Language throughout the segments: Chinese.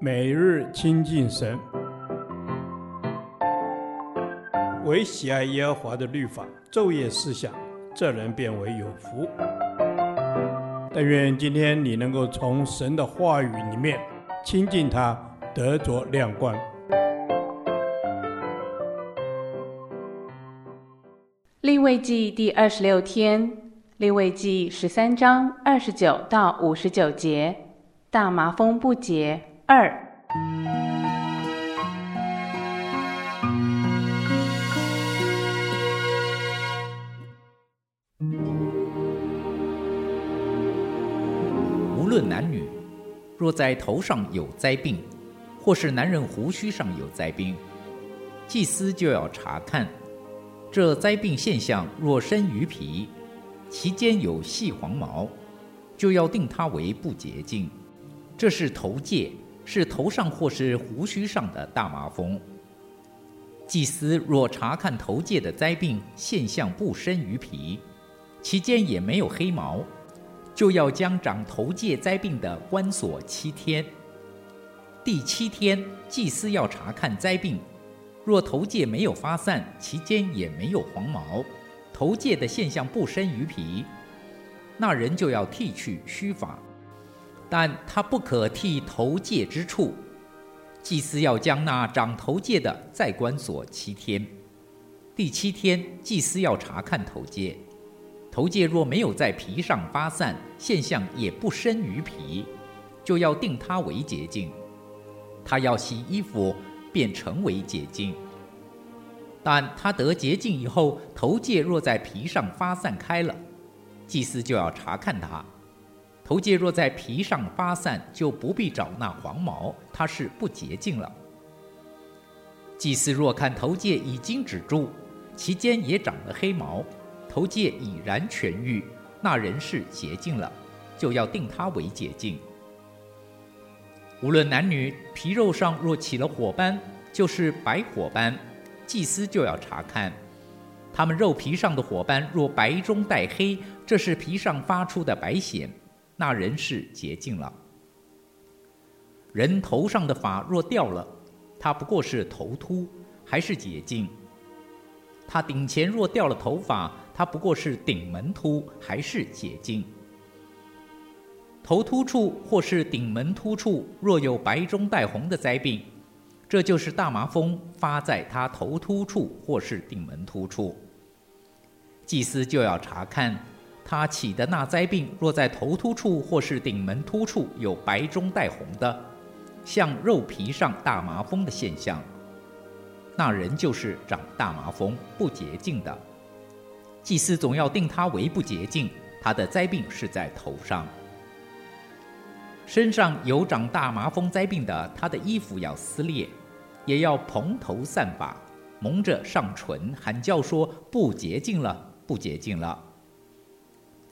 每日亲近神，唯喜爱耶和华的律法，昼夜思想，这人便为有福。但愿今天你能够从神的话语里面亲近他，得着亮光。利未记第二十六天，利未记十三章二十九到五十九节，大麻风不洁。二，无论男女，若在头上有灾病，或是男人胡须上有灾病，祭司就要查看。这灾病现象若生于皮，其间有细黄毛，就要定它为不洁净。这是头疥。是头上或是胡须上的大麻风。祭司若查看头界的灾病现象不深于皮，其间也没有黑毛，就要将长头界灾病的关锁七天。第七天，祭司要查看灾病，若头界没有发散，其间也没有黄毛，头界的现象不深于皮，那人就要剃去须发。但他不可剃头疥之处，祭司要将那长头疥的再关锁七天。第七天，祭司要查看头疥，头疥若没有在皮上发散，现象也不深于皮，就要定他为洁净。他要洗衣服，便成为洁净。但他得洁净以后，头疥若在皮上发散开了，祭司就要查看他。头疥若在皮上发散，就不必找那黄毛，它是不洁净了。祭司若看头疥已经止住，其间也长了黑毛，头疥已然痊愈，那人是洁净了，就要定他为洁净。无论男女，皮肉上若起了火斑，就是白火斑，祭司就要查看。他们肉皮上的火斑若白中带黑，这是皮上发出的白癬。那人是洁净了。人头上的发若掉了，他不过是头秃，还是洁净；他顶前若掉了头发，他不过是顶门秃，还是洁净。头秃处或是顶门秃处若有白中带红的灾病，这就是大麻风发在他头秃处或是顶门秃处，祭司就要查看。他起的那灾病，若在头秃处或是顶门秃处有白中带红的，像肉皮上大麻风的现象，那人就是长大麻风不洁净的。祭司总要定他为不洁净，他的灾病是在头上。身上有长大麻风灾病的，他的衣服要撕裂，也要蓬头散发，蒙着上唇，喊叫说：不洁净了，不洁净了。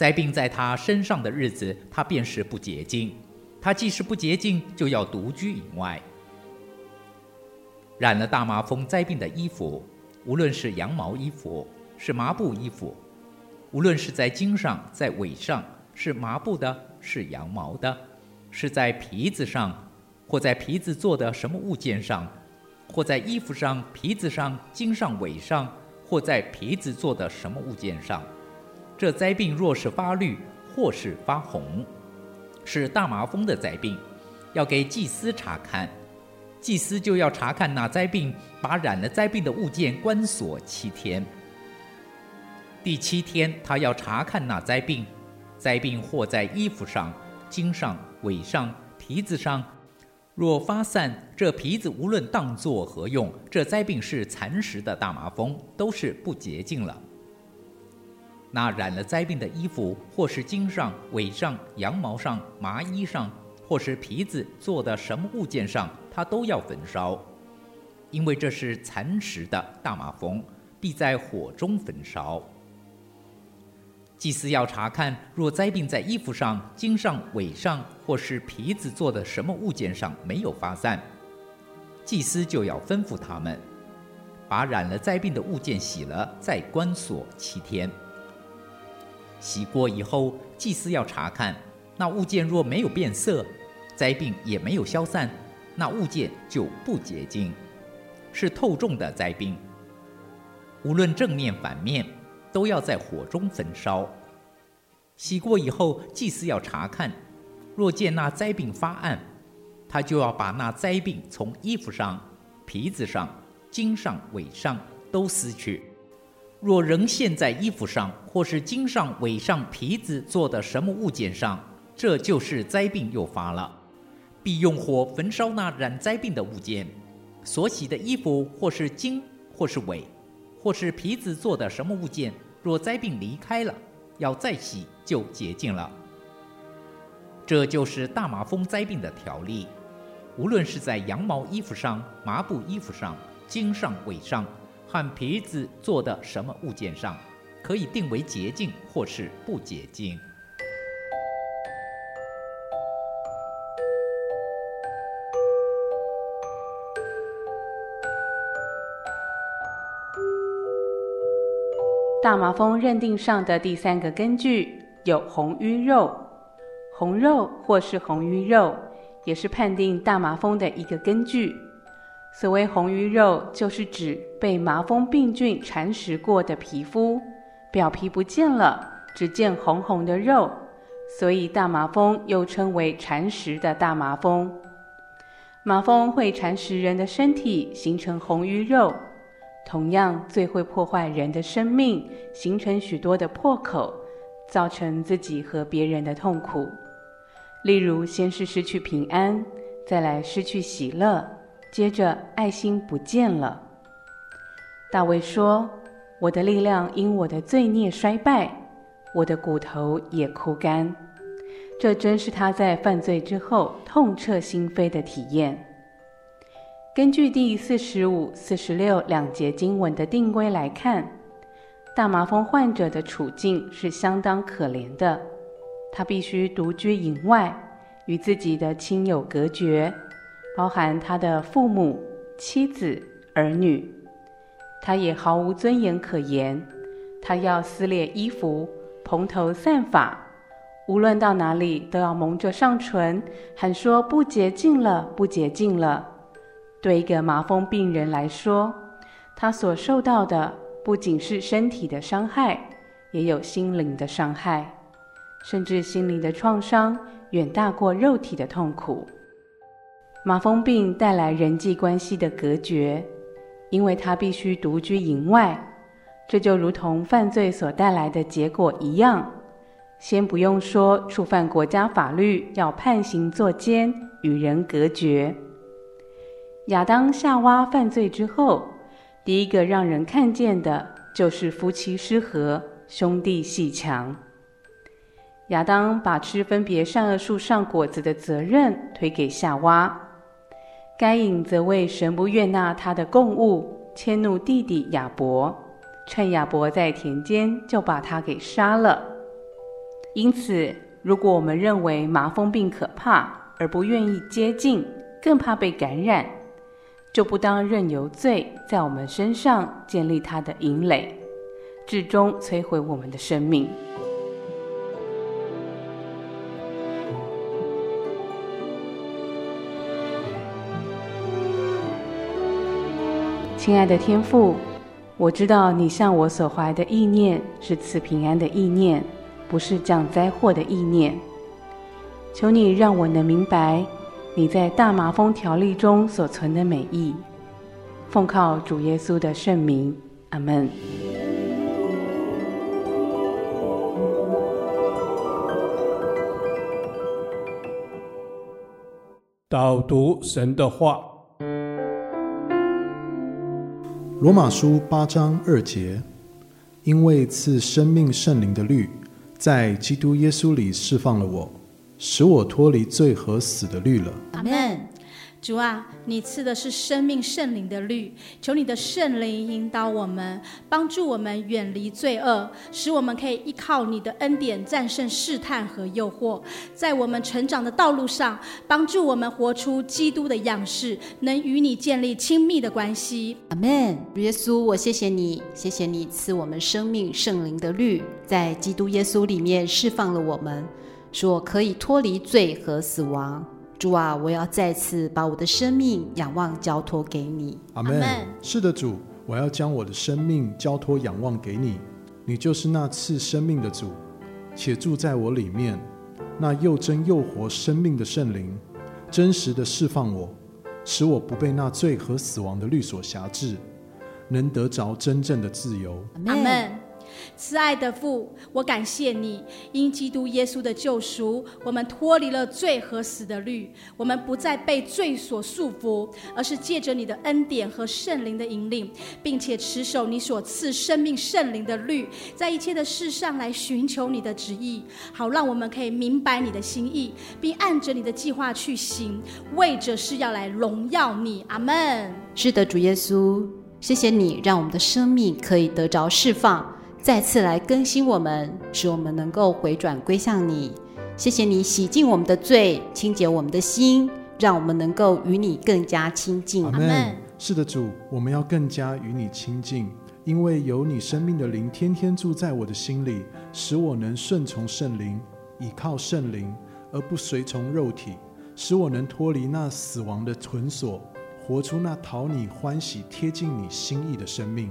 灾病在他身上的日子，他便是不洁净。他既是不洁净，就要独居隐外。染了大麻风灾病的衣服，无论是羊毛衣服，是麻布衣服，无论是在经上，在尾上，是麻布的，是羊毛的，是在皮子上，或在皮子做的什么物件上，或在衣服上、皮子上、经上、尾上，或在皮子做的什么物件上。这灾病若是发绿或是发红，是大麻风的灾病，要给祭司查看。祭司就要查看那灾病，把染了灾病的物件关锁七天。第七天，他要查看那灾病，灾病或在衣服上、经上、尾上、皮子上，若发散，这皮子无论当作何用，这灾病是蚕食的大麻风，都是不洁净了。那染了灾病的衣服，或是经上、尾上、羊毛上、麻衣上，或是皮子做的什么物件上，他都要焚烧，因为这是蚕食的大麻风，必在火中焚烧。祭司要查看，若灾病在衣服上、经上、尾上，或是皮子做的什么物件上没有发散，祭司就要吩咐他们，把染了灾病的物件洗了，再关锁七天。洗过以后，祭司要查看那物件，若没有变色，灾病也没有消散，那物件就不洁净，是透重的灾病。无论正面反面，都要在火中焚烧。洗过以后，祭司要查看，若见那灾病发暗，他就要把那灾病从衣服上、皮子上、经上、纬上都撕去。若仍现在衣服上，或是经上、尾上、皮子做的什么物件上，这就是灾病又发了，必用火焚烧那染灾病的物件。所洗的衣服，或是经，或是尾，或是皮子做的什么物件，若灾病离开了，要再洗就洁净了。这就是大麻风灾病的条例。无论是在羊毛衣服上、麻布衣服上、经上、尾上。和皮子做的什么物件上，可以定为洁净或是不洁净。大麻风认定上的第三个根据有红瘀肉，红肉或是红瘀肉，也是判定大麻风的一个根据。所谓红鱼肉，就是指被麻风病菌蚕食过的皮肤，表皮不见了，只见红红的肉，所以大麻风又称为蚕食的大麻风。麻风会蚕食人的身体，形成红鱼肉，同样最会破坏人的生命，形成许多的破口，造成自己和别人的痛苦。例如，先是失去平安，再来失去喜乐。接着，爱心不见了。大卫说：“我的力量因我的罪孽衰败，我的骨头也枯干。”这真是他在犯罪之后痛彻心扉的体验。根据第四十五、四十六两节经文的定规来看，大麻风患者的处境是相当可怜的。他必须独居营外，与自己的亲友隔绝。包含他的父母、妻子、儿女，他也毫无尊严可言。他要撕裂衣服，蓬头散发，无论到哪里都要蒙着上唇，喊说不洁净了，不洁净了。对一个麻风病人来说，他所受到的不仅是身体的伤害，也有心灵的伤害，甚至心灵的创伤远大过肉体的痛苦。麻风病带来人际关系的隔绝，因为他必须独居营外，这就如同犯罪所带来的结果一样。先不用说触犯国家法律要判刑坐监，与人隔绝。亚当夏娃犯罪之后，第一个让人看见的就是夫妻失和，兄弟鬩墙。亚当把吃分别善恶树上果子的责任推给夏娃。该隐则为神不悦纳他的供物，迁怒弟弟亚伯，趁亚伯在田间就把他给杀了。因此，如果我们认为麻风病可怕而不愿意接近，更怕被感染，就不当任由罪在我们身上建立他的营垒，至终摧毁我们的生命。亲爱的天父，我知道你向我所怀的意念是赐平安的意念，不是降灾祸的意念。求你让我能明白你在大麻风条例中所存的美意。奉靠主耶稣的圣名，阿门。导读神的话。罗马书八章二节，因为赐生命圣灵的律，在基督耶稣里释放了我，使我脱离罪和死的律了。阿门。主啊，你赐的是生命圣灵的律，求你的圣灵引导我们，帮助我们远离罪恶，使我们可以依靠你的恩典战胜试探和诱惑，在我们成长的道路上，帮助我们活出基督的样式，能与你建立亲密的关系。阿门。耶稣，我谢谢你，谢谢你赐我们生命圣灵的律，在基督耶稣里面释放了我们，说可以脱离罪和死亡。主啊，我要再次把我的生命仰望交托给你。阿门。是的，主，我要将我的生命交托仰望给你。你就是那赐生命的主，且住在我里面，那又真又活生命的圣灵，真实的释放我，使我不被那罪和死亡的律所辖制，能得着真正的自由。阿门。慈爱的父，我感谢你，因基督耶稣的救赎，我们脱离了罪和死的律，我们不再被罪所束缚，而是借着你的恩典和圣灵的引领，并且持守你所赐生命圣灵的律，在一切的事上来寻求你的旨意，好让我们可以明白你的心意，并按着你的计划去行，为着是要来荣耀你。阿门。是的，主耶稣，谢谢你让我们的生命可以得着释放。再次来更新我们，使我们能够回转归向你。谢谢你洗净我们的罪，清洁我们的心，让我们能够与你更加亲近。阿门。是的，主，我们要更加与你亲近，因为有你生命的灵天天住在我的心里，使我能顺从圣灵，倚靠圣灵，而不随从肉体，使我能脱离那死亡的捆锁，活出那讨你欢喜、贴近你心意的生命。